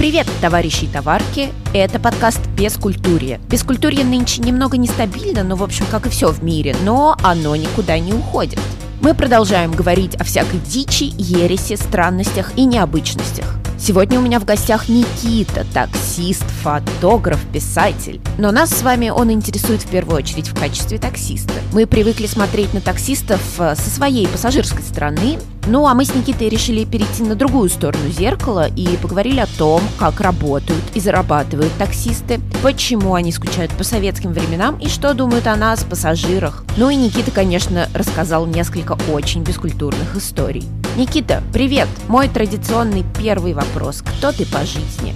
Привет, товарищи и товарки! Это подкаст «Бескультурье». Бескультурье нынче немного нестабильно, но, в общем, как и все в мире, но оно никуда не уходит. Мы продолжаем говорить о всякой дичи, ереси, странностях и необычностях. Сегодня у меня в гостях Никита, таксист, фотограф, писатель. Но нас с вами он интересует в первую очередь в качестве таксиста. Мы привыкли смотреть на таксистов э, со своей пассажирской стороны, ну а мы с Никитой решили перейти на другую сторону зеркала и поговорили о том, как работают и зарабатывают таксисты, почему они скучают по советским временам и что думают о нас, пассажирах. Ну и Никита, конечно, рассказал несколько очень бескультурных историй. Никита, привет! Мой традиционный первый вопрос. Кто ты по жизни?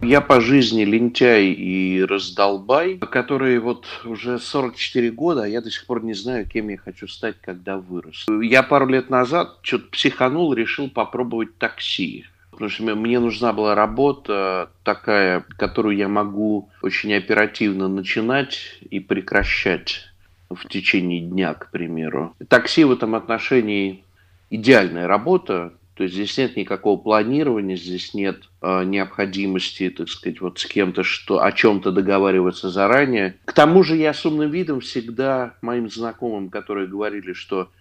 Я по жизни лентяй и раздолбай, который вот уже 44 года, а я до сих пор не знаю, кем я хочу стать, когда вырос. Я пару лет назад что-то психанул, решил попробовать такси. Потому что мне нужна была работа такая, которую я могу очень оперативно начинать и прекращать в течение дня, к примеру. Такси в этом отношении идеальная работа, то есть здесь нет никакого планирования, здесь нет э, необходимости, так сказать, вот с кем-то что, о чем-то договариваться заранее. К тому же я с умным видом всегда моим знакомым, которые говорили, что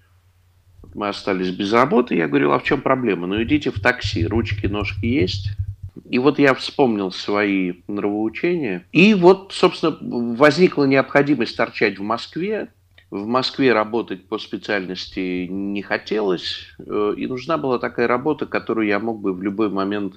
мы остались без работы, я говорил, а в чем проблема? Ну идите в такси, ручки, ножки есть. И вот я вспомнил свои нравоучения. И вот, собственно, возникла необходимость торчать в Москве. В Москве работать по специальности не хотелось, э, и нужна была такая работа, которую я мог бы в любой момент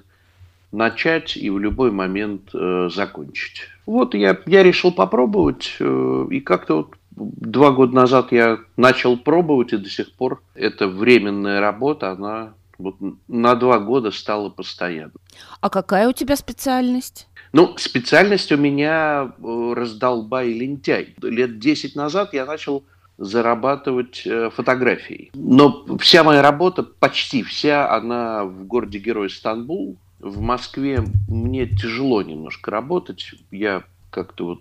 начать и в любой момент э, закончить. Вот я, я решил попробовать, э, и как-то вот два года назад я начал пробовать, и до сих пор эта временная работа, она вот на два года стала постоянной. А какая у тебя специальность? Ну, специальность у меня э, раздолбай лентяй. Лет 10 назад я начал зарабатывать э, фотографией. Но вся моя работа, почти вся, она в городе-герой Стамбул. В Москве мне тяжело немножко работать. Я как-то вот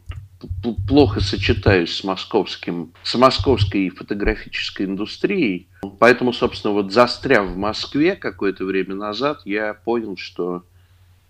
плохо сочетаюсь с московским, с московской фотографической индустрией. Поэтому, собственно, вот застряв в Москве какое-то время назад, я понял, что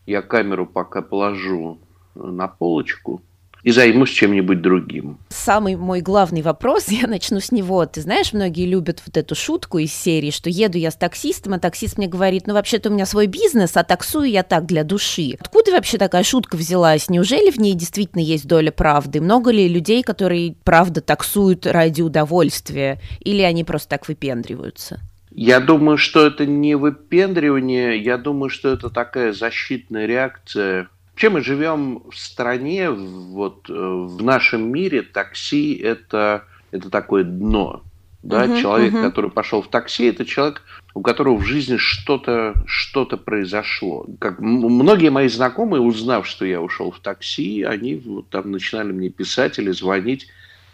я камеру пока положу на полочку и займусь чем-нибудь другим. Самый мой главный вопрос, я начну с него. Ты знаешь, многие любят вот эту шутку из серии, что еду я с таксистом, а таксист мне говорит, ну вообще-то у меня свой бизнес, а таксую я так для души. Откуда вообще такая шутка взялась? Неужели в ней действительно есть доля правды? Много ли людей, которые правда таксуют ради удовольствия? Или они просто так выпендриваются? Я думаю, что это не выпендривание, я думаю, что это такая защитная реакция. Вообще мы живем в стране, вот э, в нашем мире такси это, это такое дно. Да? Uh-huh, человек, uh-huh. который пошел в такси, это человек, у которого в жизни что-то что произошло. Как многие мои знакомые, узнав, что я ушел в такси, они вот, там начинали мне писать или звонить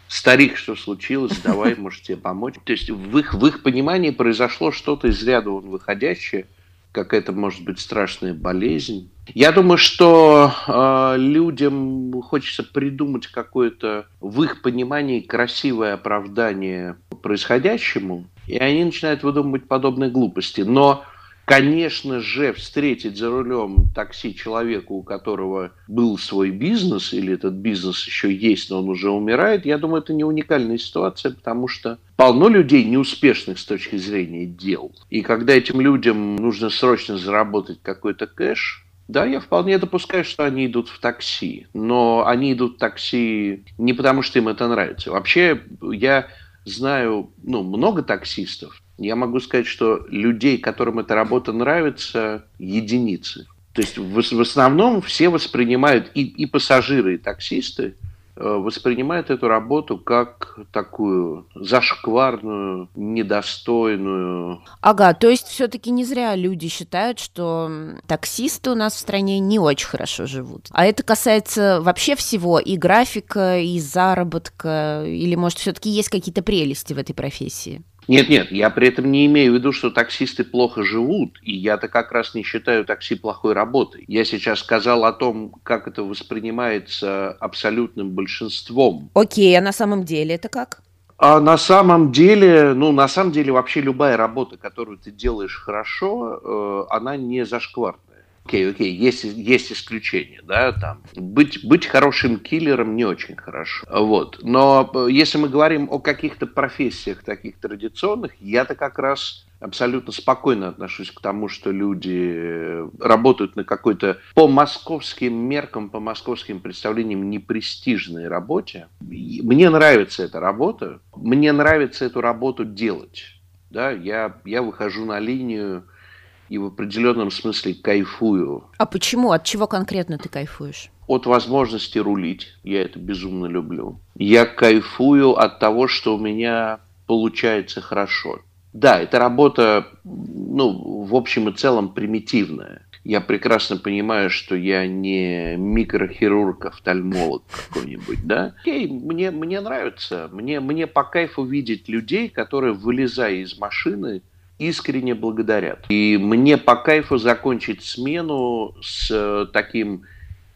старик, что случилось, давай, может тебе помочь. То есть в их, в их понимании произошло что-то из ряда вон выходящее, какая-то, может быть, страшная болезнь. Я думаю, что э, людям хочется придумать какое-то в их понимании красивое оправдание происходящему, и они начинают выдумывать подобные глупости. Но Конечно же, встретить за рулем такси человека, у которого был свой бизнес, или этот бизнес еще есть, но он уже умирает, я думаю, это не уникальная ситуация, потому что полно людей неуспешных с точки зрения дел. И когда этим людям нужно срочно заработать какой-то кэш, да, я вполне допускаю, что они идут в такси. Но они идут в такси не потому, что им это нравится. Вообще, я знаю ну, много таксистов, я могу сказать, что людей, которым эта работа нравится, единицы. То есть в, в основном все воспринимают, и, и пассажиры, и таксисты, э, воспринимают эту работу как такую зашкварную, недостойную. Ага, то есть все-таки не зря люди считают, что таксисты у нас в стране не очень хорошо живут. А это касается вообще всего, и графика, и заработка, или может все-таки есть какие-то прелести в этой профессии? Нет, нет, я при этом не имею в виду, что таксисты плохо живут, и я-то как раз не считаю такси плохой работой. Я сейчас сказал о том, как это воспринимается абсолютным большинством. Окей, а на самом деле это как? А на самом деле, ну, на самом деле вообще любая работа, которую ты делаешь хорошо, э, она не зашкварная. Окей, окей, есть, есть исключения, да, там. Быть, быть хорошим киллером не очень хорошо. Вот. Но э, если мы говорим о каких-то профессиях таких традиционных, я-то как раз абсолютно спокойно отношусь к тому, что люди э, работают на какой-то по московским меркам, по московским представлениям непрестижной работе. Мне нравится эта работа, мне нравится эту работу делать. Да, я, я выхожу на линию и в определенном смысле кайфую. А почему? От чего конкретно ты кайфуешь? От возможности рулить. Я это безумно люблю. Я кайфую от того, что у меня получается хорошо. Да, эта работа, ну, в общем и целом примитивная. Я прекрасно понимаю, что я не микрохирург, офтальмолог какой-нибудь, да? Окей, мне, мне нравится. Мне, мне по кайфу видеть людей, которые, вылезая из машины, искренне благодарят. И мне по кайфу закончить смену с э, таким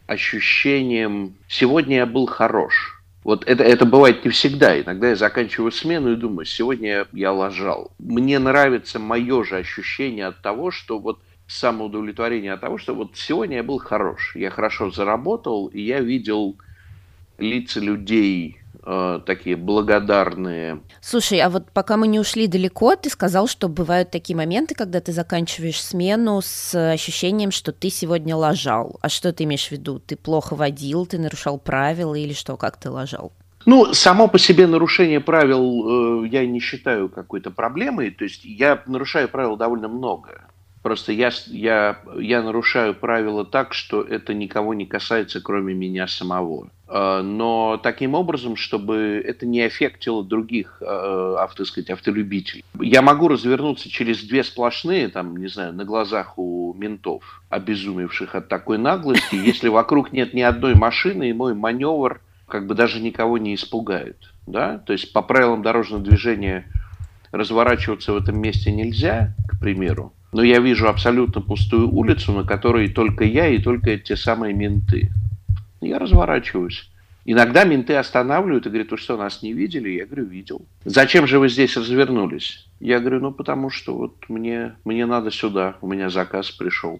ощущением «сегодня я был хорош». Вот это, это бывает не всегда. Иногда я заканчиваю смену и думаю, сегодня я лажал. Мне нравится мое же ощущение от того, что вот самоудовлетворение от того, что вот сегодня я был хорош. Я хорошо заработал, и я видел лица людей, э, такие благодарные. Слушай, а вот пока мы не ушли далеко, ты сказал, что бывают такие моменты, когда ты заканчиваешь смену с ощущением, что ты сегодня лажал. А что ты имеешь в виду? Ты плохо водил, ты нарушал правила или что, как ты лажал? Ну, само по себе нарушение правил э, я не считаю какой-то проблемой. То есть я нарушаю правила довольно много. Просто я, я, я нарушаю правила так, что это никого не касается, кроме меня самого. А, но таким образом, чтобы это не аффектило других, авто, сказать, автолюбителей. Я могу развернуться через две сплошные, там, не знаю, на глазах у ментов, обезумевших от такой наглости, если вокруг нет ни одной машины, и мой маневр как бы даже никого не испугает. Да? То есть по правилам дорожного движения разворачиваться в этом месте нельзя, к примеру, но я вижу абсолютно пустую улицу, на которой только я и только те самые менты. Я разворачиваюсь. Иногда менты останавливают и говорят, вы что, нас не видели? Я говорю, видел. Зачем же вы здесь развернулись? Я говорю, ну потому что вот мне, мне надо сюда, у меня заказ пришел.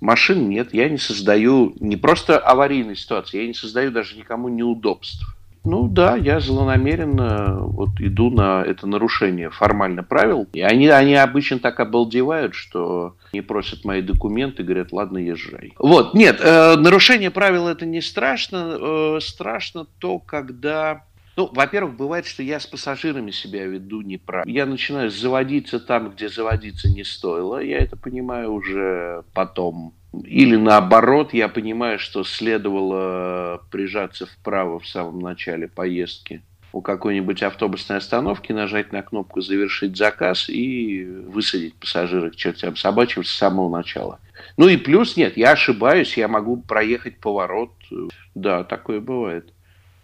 Машин нет, я не создаю не просто аварийной ситуации, я не создаю даже никому неудобств. Ну да, я злонамеренно вот иду на это нарушение формально правил. И они, они обычно так обалдевают, что не просят мои документы, говорят, ладно, езжай. Вот, нет, э, нарушение правил это не страшно. Э, страшно то, когда ну, во-первых, бывает, что я с пассажирами себя веду неправильно. Я начинаю заводиться там, где заводиться не стоило. Я это понимаю уже потом. Или наоборот, я понимаю, что следовало прижаться вправо в самом начале поездки у какой-нибудь автобусной остановки, нажать на кнопку «Завершить заказ» и высадить пассажира к чертям собачьим с самого начала. Ну и плюс, нет, я ошибаюсь, я могу проехать поворот. Да, такое бывает.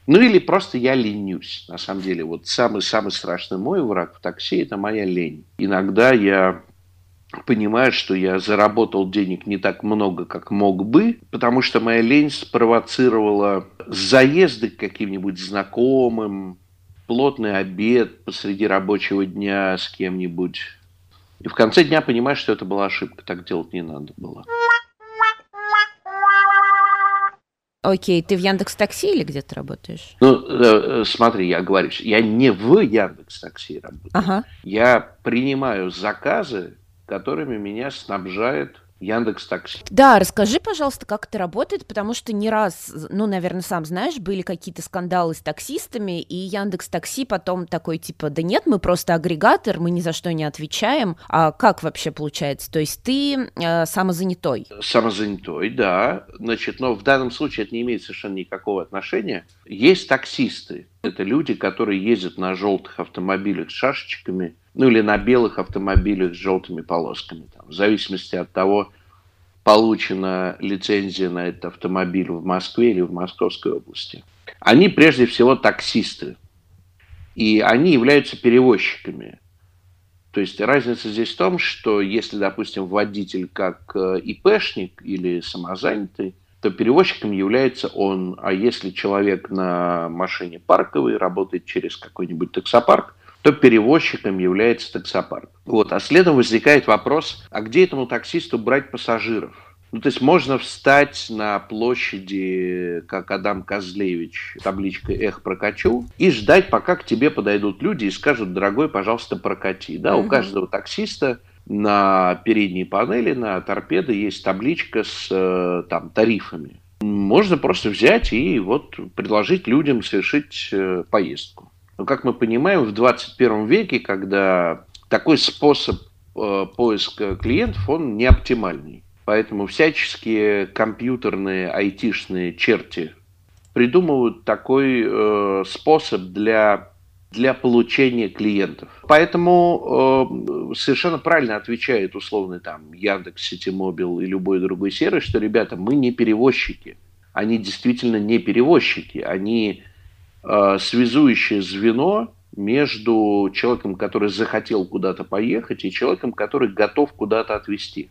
Ну или просто я ленюсь. На самом деле, вот самый-самый страшный мой враг в такси – это моя лень. Иногда я понимаю, что я заработал денег не так много, как мог бы, потому что моя лень спровоцировала заезды к каким-нибудь знакомым, плотный обед посреди рабочего дня с кем-нибудь. И в конце дня понимаешь, что это была ошибка, так делать не надо было. Окей, ты в Яндекс Такси или где ты работаешь? Ну, э, э, смотри, я говорю, я не в Яндекс Такси работаю. Ага. Я принимаю заказы которыми меня снабжает Яндекс Такси. Да, расскажи, пожалуйста, как это работает, потому что не раз, ну, наверное, сам знаешь, были какие-то скандалы с таксистами, и Яндекс Такси потом такой типа, да нет, мы просто агрегатор, мы ни за что не отвечаем. А как вообще получается? То есть ты э, самозанятой? Самозанятой, да. Значит, но в данном случае это не имеет совершенно никакого отношения. Есть таксисты. Это люди, которые ездят на желтых автомобилях с шашечками, ну или на белых автомобилях с желтыми полосками. Там, в зависимости от того, получена лицензия на этот автомобиль в Москве или в Московской области. Они прежде всего таксисты. И они являются перевозчиками. То есть разница здесь в том, что если, допустим, водитель как э, ИПшник или самозанятый, то перевозчиком является он. А если человек на машине парковый, работает через какой-нибудь таксопарк, то перевозчиком является таксопарк. Вот. А следом возникает вопрос, а где этому таксисту брать пассажиров? Ну, то есть можно встать на площади, как Адам Козлевич, табличкой «Эх, прокачу», и ждать, пока к тебе подойдут люди и скажут, дорогой, пожалуйста, прокати. Да, угу. у каждого таксиста на передней панели, на торпеды есть табличка с э, там, тарифами. Можно просто взять и вот предложить людям совершить э, поездку. Но, как мы понимаем, в 21 веке, когда такой способ э, поиска клиентов, он не оптимальный. Поэтому всяческие компьютерные, айтишные черти придумывают такой э, способ для, для получения клиентов. Поэтому э, совершенно правильно отвечает условный там Яндекс, Ситимобил и любой другой сервис, что, ребята, мы не перевозчики. Они действительно не перевозчики. Они э, связующее звено между человеком, который захотел куда-то поехать, и человеком, который готов куда-то отвезти.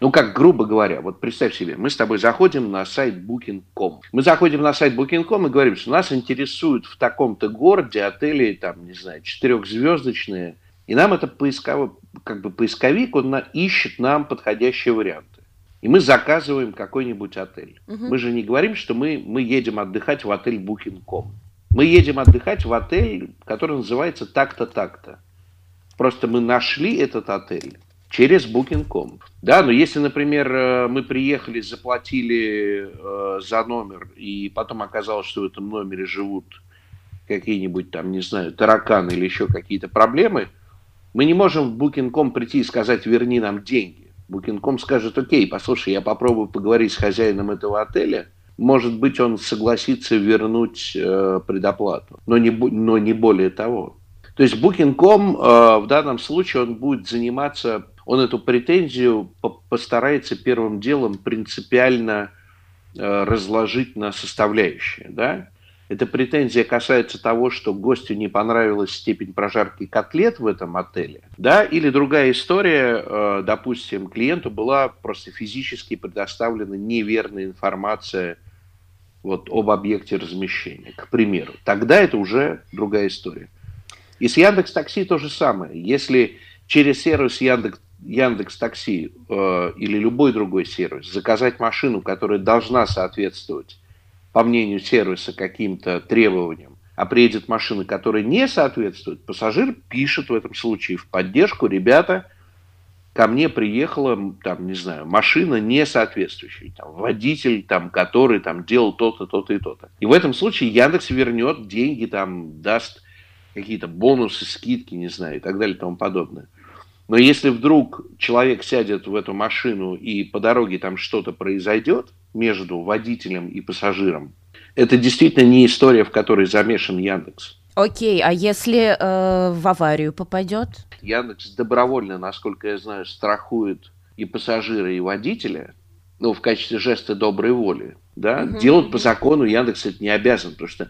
Ну, как грубо говоря, вот представь себе, мы с тобой заходим на сайт Booking.com. Мы заходим на сайт Booking.com и говорим, что нас интересуют в таком-то городе отели, там, не знаю, четырехзвездочные. И нам это поисковый, как бы поисковик, он на, ищет нам подходящие варианты. И мы заказываем какой-нибудь отель. Угу. Мы же не говорим, что мы, мы едем отдыхать в отель Booking.com. Мы едем отдыхать в отель, который называется так-то, так-то. Просто мы нашли этот отель через Booking.com. Да, но если, например, э, мы приехали, заплатили э, за номер, и потом оказалось, что в этом номере живут какие-нибудь там, не знаю, тараканы или еще какие-то проблемы, мы не можем в Booking.com прийти и сказать, верни нам деньги. Booking.com скажет, окей, послушай, я попробую поговорить с хозяином этого отеля, может быть, он согласится вернуть э, предоплату, но не, но не более того. То есть Booking.com э, в данном случае он будет заниматься он эту претензию постарается первым делом принципиально э, разложить на составляющие. Да? Эта претензия касается того, что гостю не понравилась степень прожарки котлет в этом отеле. Да? Или другая история, э, допустим, клиенту была просто физически предоставлена неверная информация вот, об объекте размещения, к примеру. Тогда это уже другая история. И с Яндекс Такси то же самое. Если через сервис Яндекс Яндекс Такси э, или любой другой сервис заказать машину, которая должна соответствовать, по мнению сервиса, каким-то требованиям, а приедет машина, которая не соответствует, пассажир пишет в этом случае в поддержку, ребята, ко мне приехала, там, не знаю, машина не соответствующая, там, водитель, там, который там делал то-то, то-то и то-то. И в этом случае Яндекс вернет деньги, там, даст какие-то бонусы, скидки, не знаю, и так далее и тому подобное. Но если вдруг человек сядет в эту машину и по дороге там что-то произойдет между водителем и пассажиром, это действительно не история, в которой замешан Яндекс. Окей, а если э, в аварию попадет? Яндекс добровольно, насколько я знаю, страхует и пассажира, и водителя, ну, в качестве жеста доброй воли, да, угу. делать по закону Яндекс это не обязан, потому что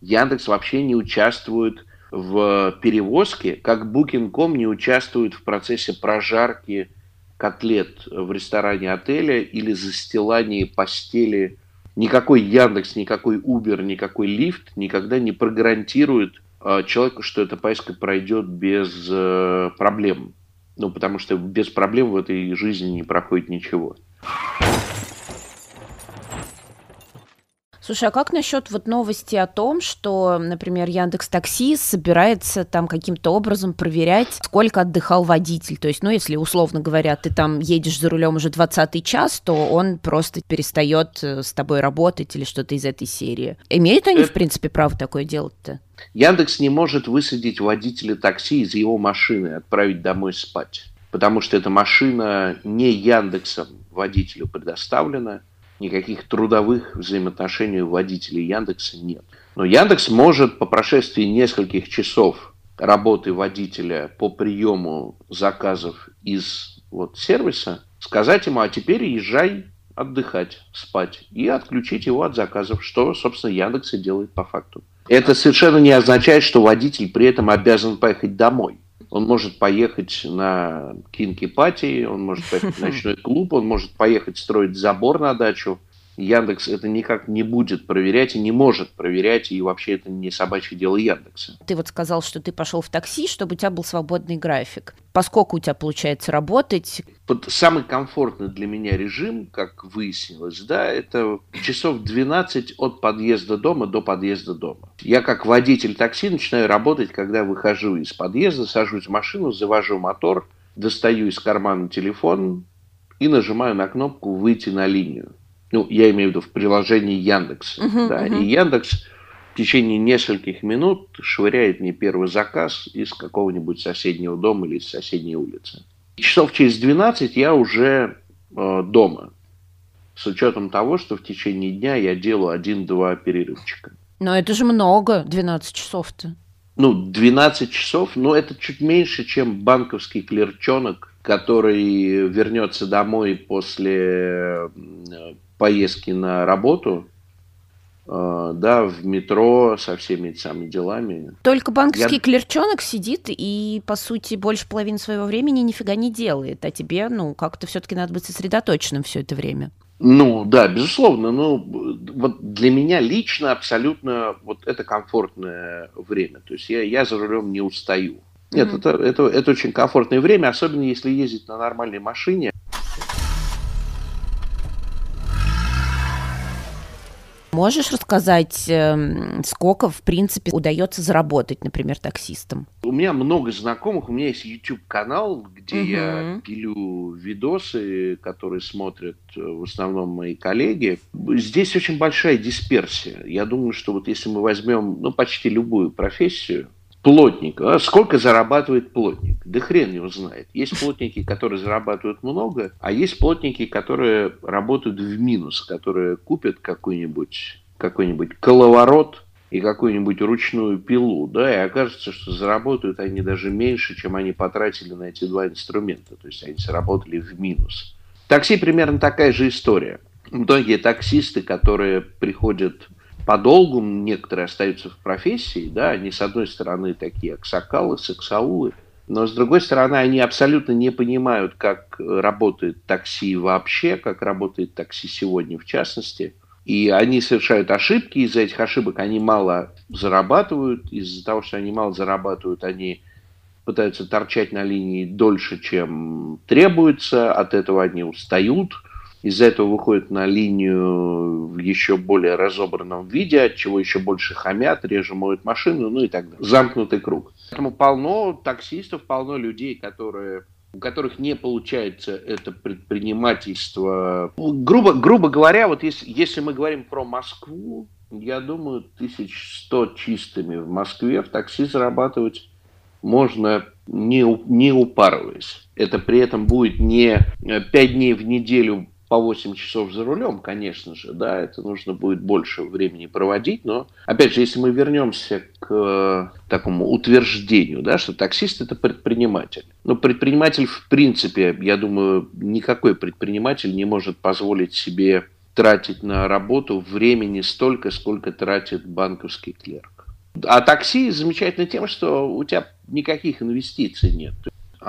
Яндекс вообще не участвует в перевозке, как Booking.com не участвует в процессе прожарки котлет в ресторане отеля или застилания постели. Никакой Яндекс, никакой Uber, никакой лифт никогда не прогарантирует э, человеку, что эта поездка пройдет без э, проблем. Ну, потому что без проблем в этой жизни не проходит ничего. Слушай, а как насчет вот новости о том, что, например, Яндекс Такси собирается там каким-то образом проверять, сколько отдыхал водитель? То есть, ну, если, условно говоря, ты там едешь за рулем уже 20 час, то он просто перестает э, с тобой работать или что-то из этой серии. Имеют они, в принципе, право такое делать-то? Яндекс не может высадить водителя такси из его машины отправить домой спать, потому что эта машина не Яндексом водителю предоставлена, никаких трудовых взаимоотношений у водителей Яндекса нет. Но Яндекс может по прошествии нескольких часов работы водителя по приему заказов из вот, сервиса сказать ему, а теперь езжай отдыхать, спать и отключить его от заказов, что, собственно, Яндекс и делает по факту. Это совершенно не означает, что водитель при этом обязан поехать домой. Он может поехать на кинки-пати, он может поехать в ночной клуб, он может поехать строить забор на дачу. Яндекс это никак не будет проверять и не может проверять, и вообще это не собачье дело Яндекса. Ты вот сказал, что ты пошел в такси, чтобы у тебя был свободный график. Поскольку у тебя получается работать? Вот самый комфортный для меня режим, как выяснилось, да, это часов 12 от подъезда дома до подъезда дома. Я как водитель такси начинаю работать, когда выхожу из подъезда, сажусь в машину, завожу мотор, достаю из кармана телефон и нажимаю на кнопку «Выйти на линию» ну, я имею в виду в приложении Яндекс. Uh-huh, да, uh-huh. И Яндекс в течение нескольких минут швыряет мне первый заказ из какого-нибудь соседнего дома или из соседней улицы. Часов через 12 я уже э, дома, с учетом того, что в течение дня я делаю один-два перерывчика. Но это же много, 12 часов-то. Ну, 12 часов, но это чуть меньше, чем банковский клерчонок, который вернется домой после поездки на работу, э, да, в метро со всеми этими самыми делами. Только банковский Я... клерчонок сидит и, по сути, больше половины своего времени нифига не делает, а тебе, ну, как-то все-таки надо быть сосредоточенным все это время. Ну, да, безусловно. Ну, вот для меня лично абсолютно вот это комфортное время. То есть я, я за рулем не устаю. Нет, mm-hmm. это, это, это очень комфортное время, особенно если ездить на нормальной машине. Можешь рассказать, эм, сколько, в принципе, удается заработать, например, таксистам? У меня много знакомых, у меня есть YouTube-канал, где угу. я пилю видосы, которые смотрят э, в основном мои коллеги. Здесь очень большая дисперсия. Я думаю, что вот если мы возьмем ну, почти любую профессию, плотник. А сколько зарабатывает плотник? Да хрен его знает. Есть плотники, которые зарабатывают много, а есть плотники, которые работают в минус, которые купят какой-нибудь какой-нибудь коловорот и какую-нибудь ручную пилу, да, и окажется, что заработают они даже меньше, чем они потратили на эти два инструмента, то есть они заработали в минус. Такси примерно такая же история. Многие таксисты, которые приходят подолгу некоторые остаются в профессии, да, они с одной стороны такие аксакалы, сексаулы, но с другой стороны они абсолютно не понимают, как работает такси вообще, как работает такси сегодня в частности. И они совершают ошибки, из-за этих ошибок они мало зарабатывают, из-за того, что они мало зарабатывают, они пытаются торчать на линии дольше, чем требуется, от этого они устают – из-за этого выходят на линию в еще более разобранном виде, от чего еще больше хамят, реже моют машину, ну и так далее. Замкнутый круг. Поэтому полно таксистов, полно людей, которые у которых не получается это предпринимательство. Грубо, грубо говоря, вот если, если мы говорим про Москву, я думаю, 1100 чистыми в Москве в такси зарабатывать можно не, не упарываясь. Это при этом будет не 5 дней в неделю по 8 часов за рулем, конечно же, да, это нужно будет больше времени проводить, но, опять же, если мы вернемся к такому утверждению, да, что таксист – это предприниматель. Но предприниматель, в принципе, я думаю, никакой предприниматель не может позволить себе тратить на работу времени столько, сколько тратит банковский клерк. А такси замечательно тем, что у тебя никаких инвестиций нет.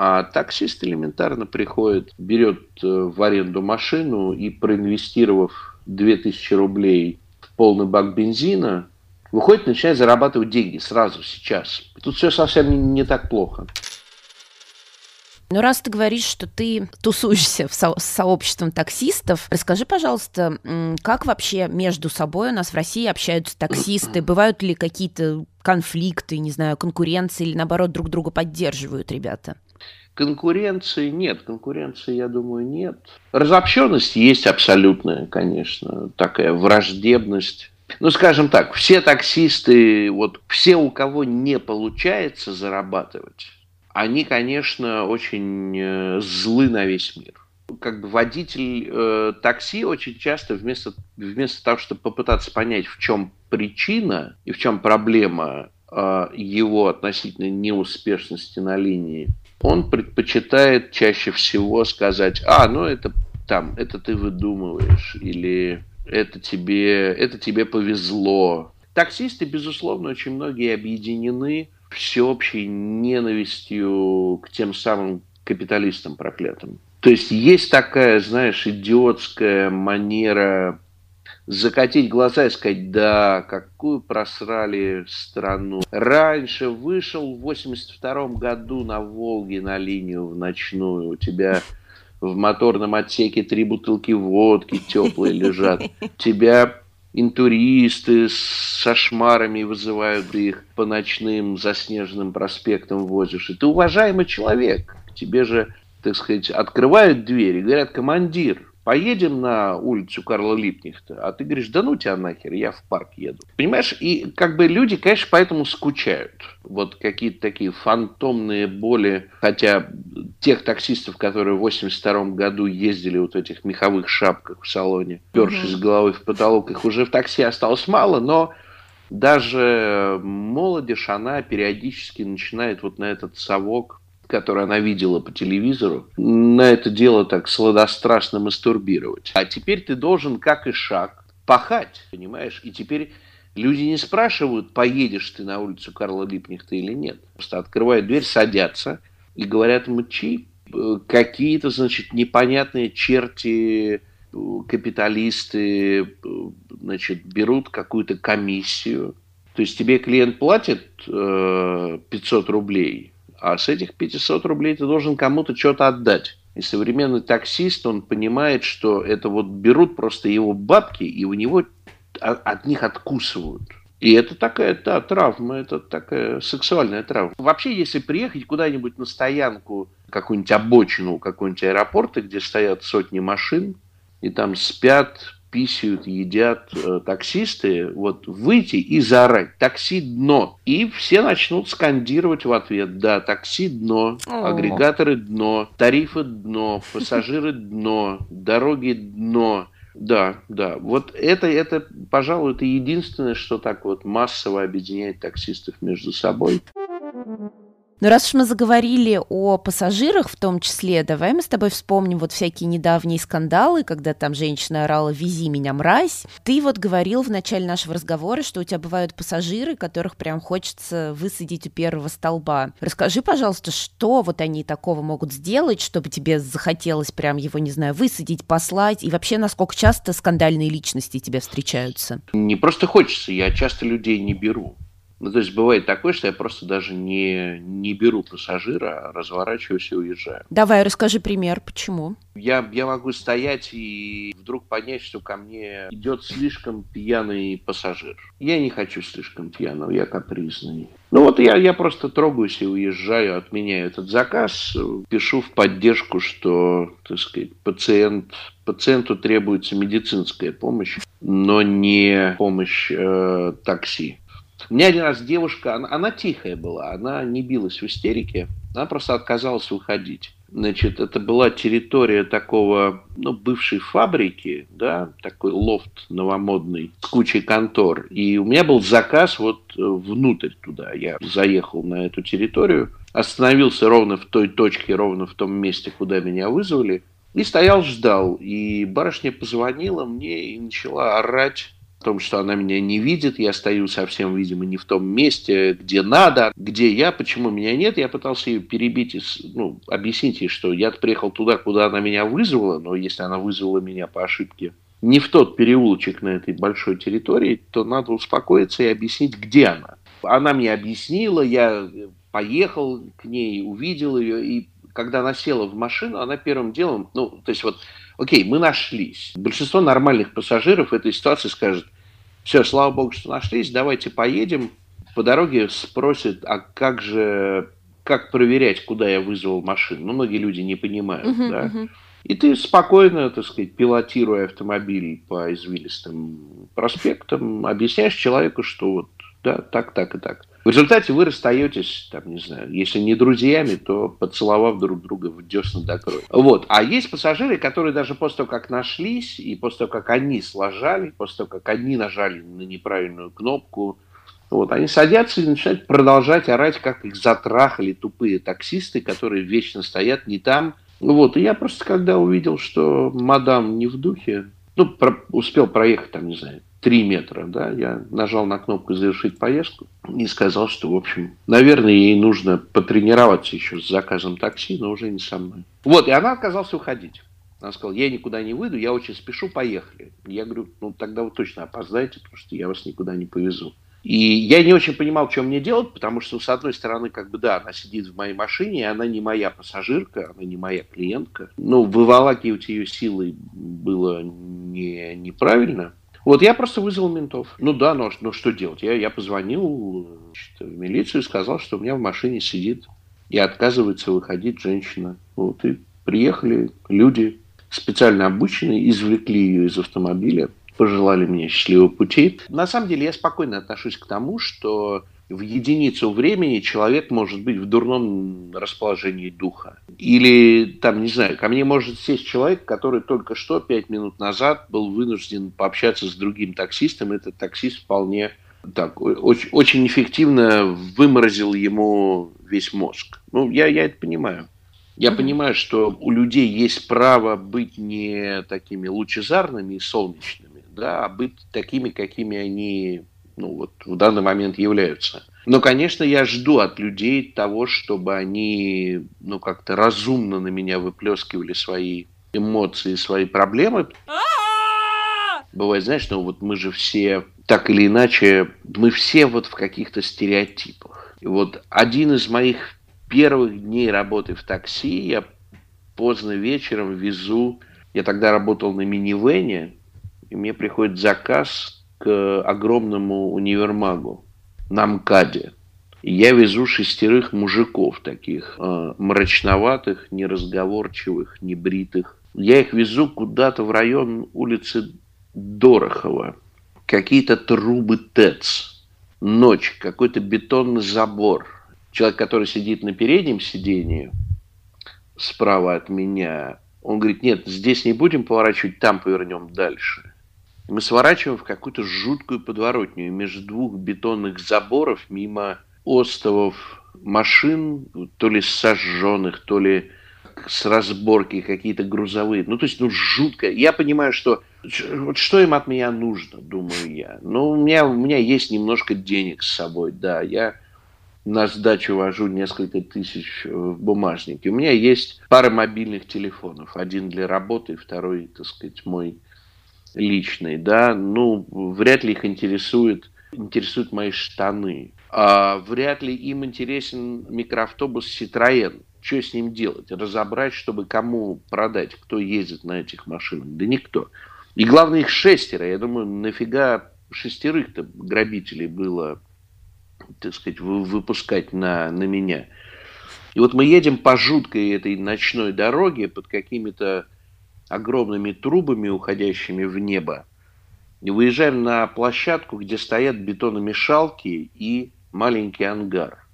А таксист элементарно приходит, берет э, в аренду машину и проинвестировав 2000 рублей в полный бак бензина, выходит и начинает зарабатывать деньги сразу, сейчас. Тут все совсем не, не так плохо. Ну, раз ты говоришь, что ты тусуешься в со- с сообществом таксистов, расскажи, пожалуйста, как вообще между собой у нас в России общаются таксисты? Бывают ли какие-то конфликты, не знаю, конкуренции или, наоборот, друг друга поддерживают ребята? Конкуренции нет, конкуренции, я думаю, нет. Разобщенность есть абсолютная, конечно, такая враждебность. Ну, скажем так, все таксисты, вот все, у кого не получается зарабатывать, они, конечно, очень э, злы на весь мир. Как бы водитель э, такси очень часто вместо, вместо того, чтобы попытаться понять, в чем причина и в чем проблема э, его относительной неуспешности на линии, он предпочитает чаще всего сказать, а, ну это там, это ты выдумываешь, или это тебе, это тебе повезло. Таксисты, безусловно, очень многие объединены всеобщей ненавистью к тем самым капиталистам проклятым. То есть есть такая, знаешь, идиотская манера закатить глаза и сказать, да, какую просрали страну. Раньше вышел в 82 году на Волге на линию в ночную, у тебя в моторном отсеке три бутылки водки теплые лежат, тебя интуристы со шмарами вызывают их по ночным заснеженным проспектам возишь. И ты уважаемый человек. Тебе же, так сказать, открывают двери, говорят, командир, поедем на улицу Карла Липнихта, а ты говоришь, да ну тебя нахер, я в парк еду. Понимаешь, и как бы люди, конечно, поэтому скучают. Вот какие-то такие фантомные боли, хотя тех таксистов, которые в 82 году ездили вот в этих меховых шапках в салоне, першись угу. головой в потолок, их уже в такси осталось мало, но даже молодежь, она периодически начинает вот на этот совок которое она видела по телевизору, на это дело так сладострастно мастурбировать. А теперь ты должен, как и шаг, пахать, понимаешь? И теперь люди не спрашивают, поедешь ты на улицу Карла Липнихта или нет. Просто открывают дверь, садятся и говорят мочи. Какие-то, значит, непонятные черти капиталисты, значит, берут какую-то комиссию. То есть тебе клиент платит э, 500 рублей, а с этих 500 рублей ты должен кому-то что-то отдать. И современный таксист, он понимает, что это вот берут просто его бабки, и у него от них откусывают. И это такая, да, травма, это такая сексуальная травма. Вообще, если приехать куда-нибудь на стоянку, какую-нибудь обочину, какой-нибудь аэропорта, где стоят сотни машин, и там спят писают, едят э, таксисты, вот выйти и заорать «такси дно». И все начнут скандировать в ответ «да, такси дно, агрегаторы дно, тарифы дно, пассажиры дно, дороги дно». Да, да. Вот это, это, пожалуй, это единственное, что так вот массово объединяет таксистов между собой. Но раз уж мы заговорили о пассажирах в том числе, давай мы с тобой вспомним вот всякие недавние скандалы, когда там женщина орала «Вези меня, мразь». Ты вот говорил в начале нашего разговора, что у тебя бывают пассажиры, которых прям хочется высадить у первого столба. Расскажи, пожалуйста, что вот они такого могут сделать, чтобы тебе захотелось прям его, не знаю, высадить, послать, и вообще насколько часто скандальные личности тебе встречаются? Не просто хочется, я часто людей не беру. Ну, то есть бывает такое, что я просто даже не, не беру пассажира, а разворачиваюсь и уезжаю. Давай, расскажи пример, почему? Я, я могу стоять и вдруг понять, что ко мне идет слишком пьяный пассажир. Я не хочу слишком пьяного, я капризный. Ну вот я, я просто трогаюсь и уезжаю, отменяю этот заказ, пишу в поддержку, что, так сказать, пациент, пациенту требуется медицинская помощь, но не помощь э, такси. У меня один раз девушка, она, она тихая была, она не билась в истерике, она просто отказалась выходить. Значит, это была территория такого, ну, бывшей фабрики, да, такой лофт новомодный с кучей контор. И у меня был заказ вот э, внутрь туда. Я заехал на эту территорию, остановился ровно в той точке, ровно в том месте, куда меня вызвали, и стоял, ждал. И барышня позвонила мне и начала орать о том, что она меня не видит, я стою совсем, видимо, не в том месте, где надо, где я, почему меня нет. Я пытался ее перебить, и, ну, объяснить ей, что я приехал туда, куда она меня вызвала, но если она вызвала меня по ошибке не в тот переулочек на этой большой территории, то надо успокоиться и объяснить, где она. Она мне объяснила, я поехал к ней, увидел ее, и когда она села в машину, она первым делом, ну, то есть вот окей, мы нашлись. Большинство нормальных пассажиров в этой ситуации скажет, все, слава богу, что нашлись, давайте поедем. По дороге спросят, а как же, как проверять, куда я вызвал машину? Ну, многие люди не понимают, uh-huh, да. Uh-huh. И ты спокойно, так сказать, пилотируя автомобиль по извилистым проспектам, объясняешь человеку, что вот, да, так, так и так. В результате вы расстаетесь, там, не знаю, если не друзьями, то поцеловав друг друга в десна до крови. Вот. А есть пассажиры, которые даже после того, как нашлись, и после того, как они сложали, после того, как они нажали на неправильную кнопку, вот, они садятся и начинают продолжать орать, как их затрахали тупые таксисты, которые вечно стоят не там. Вот, и я просто когда увидел, что мадам не в духе, ну, про, успел проехать там, не знаю, 3 метра, да, я нажал на кнопку «Завершить поездку» и сказал, что, в общем, наверное, ей нужно потренироваться еще с заказом такси, но уже не со мной. Вот, и она отказалась уходить. Она сказала, я никуда не выйду, я очень спешу, поехали. Я говорю, ну тогда вы точно опоздаете, потому что я вас никуда не повезу. И я не очень понимал, что мне делать, потому что, с одной стороны, как бы, да, она сидит в моей машине, и она не моя пассажирка, она не моя клиентка. Но выволакивать ее силой было не, неправильно. Вот я просто вызвал ментов. Ну да, но, но что делать? Я, я позвонил значит, в милицию и сказал, что у меня в машине сидит и отказывается выходить женщина. Вот, и приехали люди, специально обученные, извлекли ее из автомобиля, пожелали мне счастливого пути. На самом деле я спокойно отношусь к тому, что в единицу времени человек может быть в дурном расположении духа. Или, там, не знаю, ко мне может сесть человек, который только что, пять минут назад, был вынужден пообщаться с другим таксистом. Этот таксист вполне так, очень, очень эффективно выморозил ему весь мозг. Ну, я, я это понимаю. Я понимаю, что у людей есть право быть не такими лучезарными и солнечными, да, а быть такими, какими они ну, вот, в данный момент являются. Но, конечно, я жду от людей того, чтобы они ну, как-то разумно на меня выплескивали свои эмоции, свои проблемы. Бывает, знаешь, ну вот мы же все так или иначе, мы все вот в каких-то стереотипах. И вот один из моих первых дней работы в такси я поздно вечером везу, я тогда работал на минивене, и мне приходит заказ к огромному универмагу на МКАДе. И я везу шестерых мужиков таких, э, мрачноватых, неразговорчивых, небритых. Я их везу куда-то в район улицы Дорохова. Какие-то трубы ТЭЦ. Ночь, какой-то бетонный забор – человек, который сидит на переднем сидении, справа от меня, он говорит, нет, здесь не будем поворачивать, там повернем дальше. Мы сворачиваем в какую-то жуткую подворотню между двух бетонных заборов мимо остовов машин, то ли сожженных, то ли с разборки какие-то грузовые. Ну, то есть, ну, жутко. Я понимаю, что вот что им от меня нужно, думаю я. Ну, у меня, у меня есть немножко денег с собой, да. Я на сдачу вожу несколько тысяч э, в бумажнике. У меня есть пара мобильных телефонов. Один для работы, второй, так сказать, мой личный. Да? Ну, вряд ли их интересует, интересуют мои штаны. А вряд ли им интересен микроавтобус Citroën. Что с ним делать? Разобрать, чтобы кому продать, кто ездит на этих машинах? Да никто. И главное, их шестеро. Я думаю, нафига шестерых-то грабителей было так сказать, выпускать на, на меня. И вот мы едем по жуткой этой ночной дороге под какими-то огромными трубами, уходящими в небо. И выезжаем на площадку, где стоят бетономешалки и маленький ангар.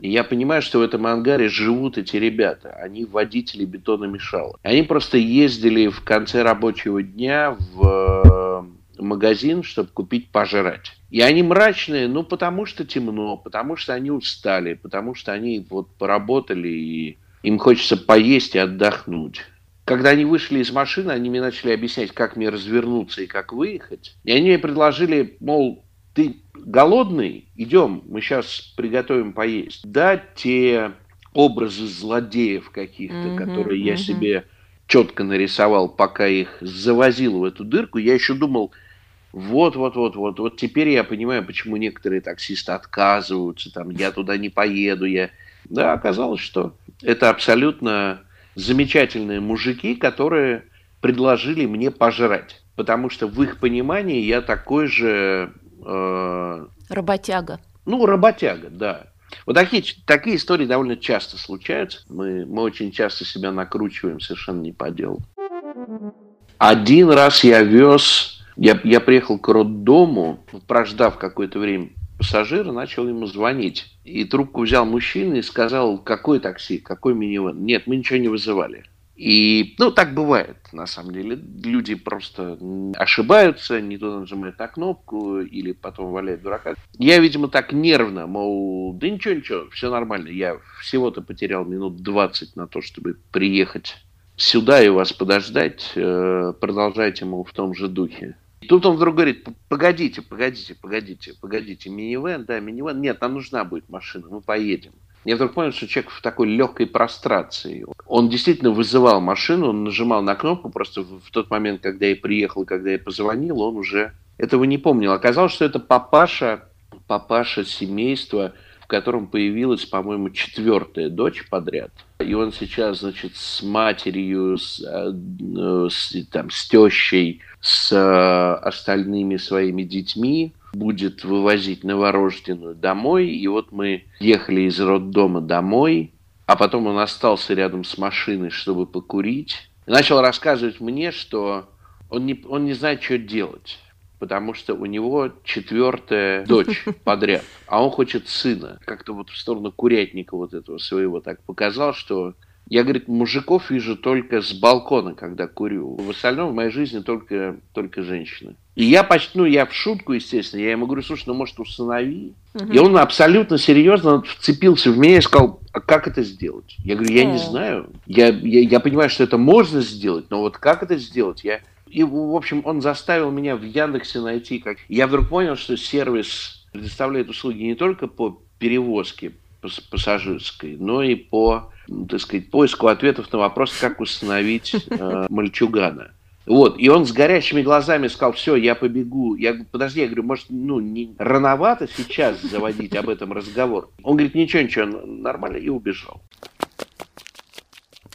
И я понимаю, что в этом ангаре живут эти ребята. Они водители бетономешалок. Они просто ездили в конце рабочего дня в магазин, чтобы купить пожрать. И они мрачные, ну, потому что темно, потому что они устали, потому что они вот поработали, и им хочется поесть и отдохнуть. Когда они вышли из машины, они мне начали объяснять, как мне развернуться и как выехать. И они мне предложили, мол, ты голодный? Идем, мы сейчас приготовим поесть. Да, те образы злодеев каких-то, mm-hmm, которые mm-hmm. я себе четко нарисовал, пока их завозил в эту дырку, я еще думал, вот, вот, вот, вот, вот теперь я понимаю, почему некоторые таксисты отказываются, там, я туда не поеду, я... Да, оказалось, что это абсолютно замечательные мужики, которые предложили мне пожрать. Потому что в их понимании я такой же... Э... Работяга. Ну, работяга, да. Вот такие, такие истории довольно часто случаются. Мы, мы очень часто себя накручиваем совершенно не по делу. Один раз я вез я, я приехал к роддому, прождав какое-то время пассажира, начал ему звонить. И трубку взял мужчина и сказал, какой такси, какой минивэн. Нет, мы ничего не вызывали. И, ну, так бывает, на самом деле. Люди просто ошибаются, не туда нажимают на кнопку или потом валяют дурака. Я, видимо, так нервно, мол, да ничего, ничего, все нормально. Я всего-то потерял минут 20 на то, чтобы приехать сюда и вас подождать. Э, продолжайте, мол, в том же духе. Тут он вдруг говорит, погодите, погодите, погодите, погодите, минивэн, да, минивэн, нет, нам нужна будет машина, мы поедем. я вдруг понял, что человек в такой легкой прострации. Он действительно вызывал машину, он нажимал на кнопку, просто в тот момент, когда я приехал, когда я позвонил, он уже этого не помнил. Оказалось, что это папаша, папаша семейства, в котором появилась, по-моему, четвертая дочь подряд. И он сейчас, значит, с матерью, с, э, с, там, с тещей, с э, остальными своими детьми будет вывозить новорожденную домой. И вот мы ехали из роддома домой, а потом он остался рядом с машиной, чтобы покурить. И начал рассказывать мне, что он не, он не знает, что делать потому что у него четвертая дочь подряд, а он хочет сына. Как-то вот в сторону курятника вот этого своего так показал, что я, говорит, мужиков вижу только с балкона, когда курю. В остальном в моей жизни только, только женщины. И я почти, ну, я в шутку, естественно, я ему говорю, слушай, ну, может, усынови? Угу. И он абсолютно серьезно вцепился в меня и сказал, а как это сделать? Я говорю, я не знаю. Я, я, я понимаю, что это можно сделать, но вот как это сделать, я и, в общем, он заставил меня в Яндексе найти как... Я вдруг понял, что сервис предоставляет услуги не только по перевозке пассажирской, но и по, так сказать, поиску ответов на вопрос, как установить э, мальчугана. Вот, и он с горящими глазами сказал, все, я побегу. Я говорю, подожди, я говорю, может, ну, не рановато сейчас заводить об этом разговор? Он говорит, ничего, ничего, нормально, и убежал.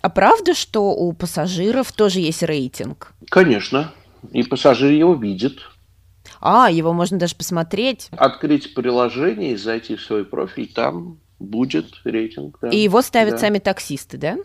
А правда, что у пассажиров тоже есть рейтинг? Конечно. И пассажир его видит. А, его можно даже посмотреть. Открыть приложение и зайти в свой профиль, там будет рейтинг. Да. И его ставят да. сами таксисты, да?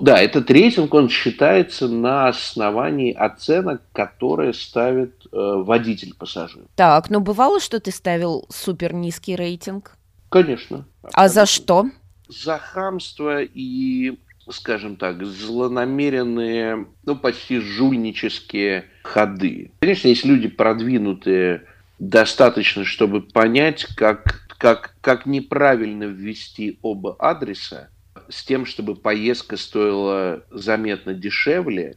Да, этот рейтинг, он считается на основании оценок, которые ставит э, водитель пассажира. Так, ну бывало, что ты ставил супер низкий рейтинг? Конечно. А за что? За хамство и скажем так, злонамеренные, ну, почти жульнические ходы. Конечно, есть люди продвинутые достаточно, чтобы понять, как, как, как неправильно ввести оба адреса, с тем, чтобы поездка стоила заметно дешевле,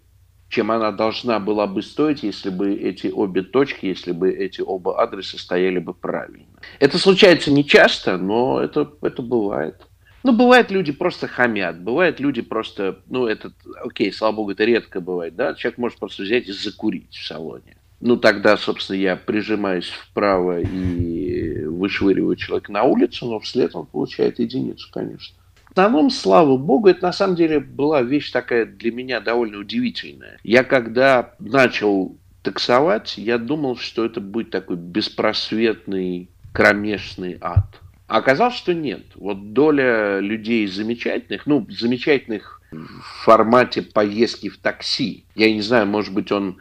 чем она должна была бы стоить, если бы эти обе точки, если бы эти оба адреса стояли бы правильно. Это случается не часто, но это, это бывает. Ну, бывает, люди просто хамят, бывает, люди просто, ну, это, окей, слава богу, это редко бывает, да, человек может просто взять и закурить в салоне. Ну, тогда, собственно, я прижимаюсь вправо и вышвыриваю человека на улицу, но вслед он получает единицу, конечно. В основном, слава богу, это на самом деле была вещь такая для меня довольно удивительная. Я когда начал таксовать, я думал, что это будет такой беспросветный кромешный ад – а оказалось, что нет. Вот доля людей замечательных, ну, замечательных в формате поездки в такси. Я не знаю, может быть, он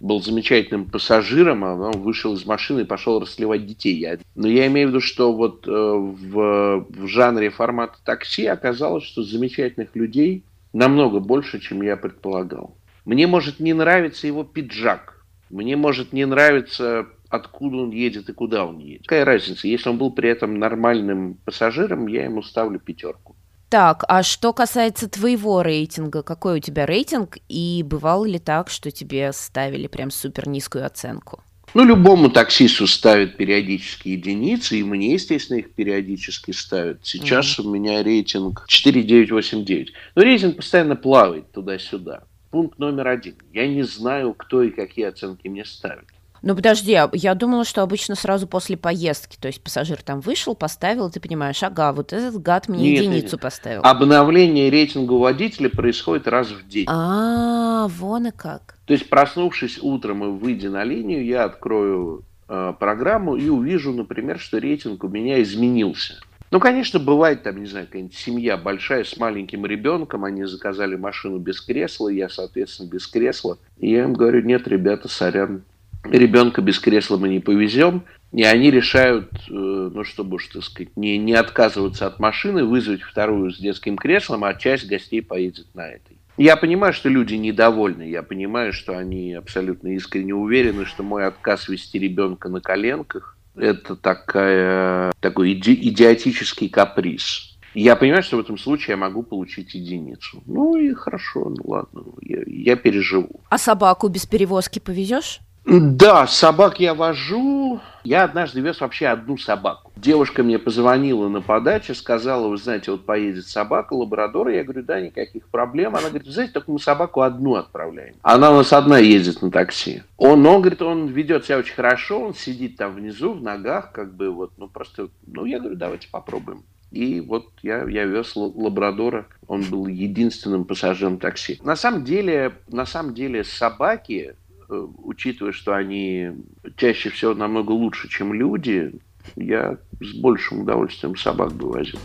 был замечательным пассажиром, а он вышел из машины и пошел расливать детей. Я... Но я имею в виду, что вот э, в, в жанре формата такси оказалось, что замечательных людей намного больше, чем я предполагал. Мне может не нравиться его пиджак, мне может не нравиться откуда он едет и куда он едет. Какая разница? Если он был при этом нормальным пассажиром, я ему ставлю пятерку. Так, а что касается твоего рейтинга, какой у тебя рейтинг, и бывало ли так, что тебе ставили прям супер низкую оценку? Ну, любому таксисту ставят периодически единицы, и мне, естественно, их периодически ставят. Сейчас mm-hmm. у меня рейтинг 4989. Но рейтинг постоянно плавает туда-сюда. Пункт номер один. Я не знаю, кто и какие оценки мне ставят. Ну подожди, а я думала, что обычно сразу после поездки, то есть пассажир там вышел, поставил, и ты понимаешь, ага, вот этот гад мне нет, единицу нет. поставил. Обновление рейтинга водителя происходит раз в день. А, вон и как. То есть проснувшись утром и выйдя на линию, я открою э, программу и увижу, например, что рейтинг у меня изменился. Ну, конечно, бывает там, не знаю, какая-нибудь семья большая с маленьким ребенком, они заказали машину без кресла, я, соответственно, без кресла. И я им говорю, нет, ребята, сорян, ребенка без кресла мы не повезем, и они решают, э, ну, чтобы уж, так сказать, не, не отказываться от машины, вызвать вторую с детским креслом, а часть гостей поедет на этой. Я понимаю, что люди недовольны, я понимаю, что они абсолютно искренне уверены, что мой отказ вести ребенка на коленках – это такая, такой иди, идиотический каприз. Я понимаю, что в этом случае я могу получить единицу. Ну и хорошо, ну ладно, я, я переживу. А собаку без перевозки повезешь? Да, собак я вожу. Я однажды вез вообще одну собаку. Девушка мне позвонила на подаче, сказала, вы знаете, вот поедет собака, лабрадор. Я говорю, да, никаких проблем. Она говорит, знаете, только мы собаку одну отправляем. Она у нас одна ездит на такси. Он, он говорит, он ведет себя очень хорошо, он сидит там внизу, в ногах, как бы вот, ну просто, ну я говорю, давайте попробуем. И вот я, я вез лабрадора, он был единственным пассажиром такси. На самом деле, на самом деле собаки, учитывая, что они чаще всего намного лучше, чем люди, я с большим удовольствием собак бы возил.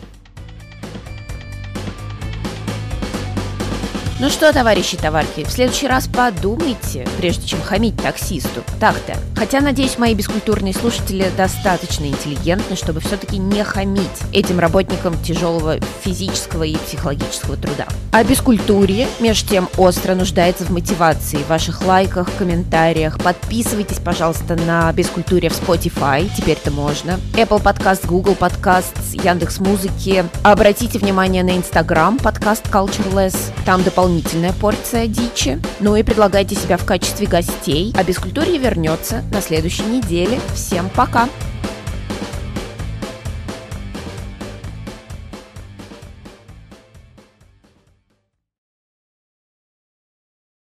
Ну что, товарищи товарки, в следующий раз подумайте, прежде чем хамить таксисту. Так-то. Хотя, надеюсь, мои бескультурные слушатели достаточно интеллигентны, чтобы все-таки не хамить этим работникам тяжелого физического и психологического труда. А бескультурье, между тем, остро нуждается в мотивации, в ваших лайках, комментариях. Подписывайтесь, пожалуйста, на Бескультуре в Spotify, теперь-то можно. Apple Podcast, Google Podcast, Яндекс Музыки. Обратите внимание на Instagram, подкаст Cultureless. Там дополнительно дополнительная порция дичи. Ну и предлагайте себя в качестве гостей. А Бескультурье вернется на следующей неделе. Всем пока!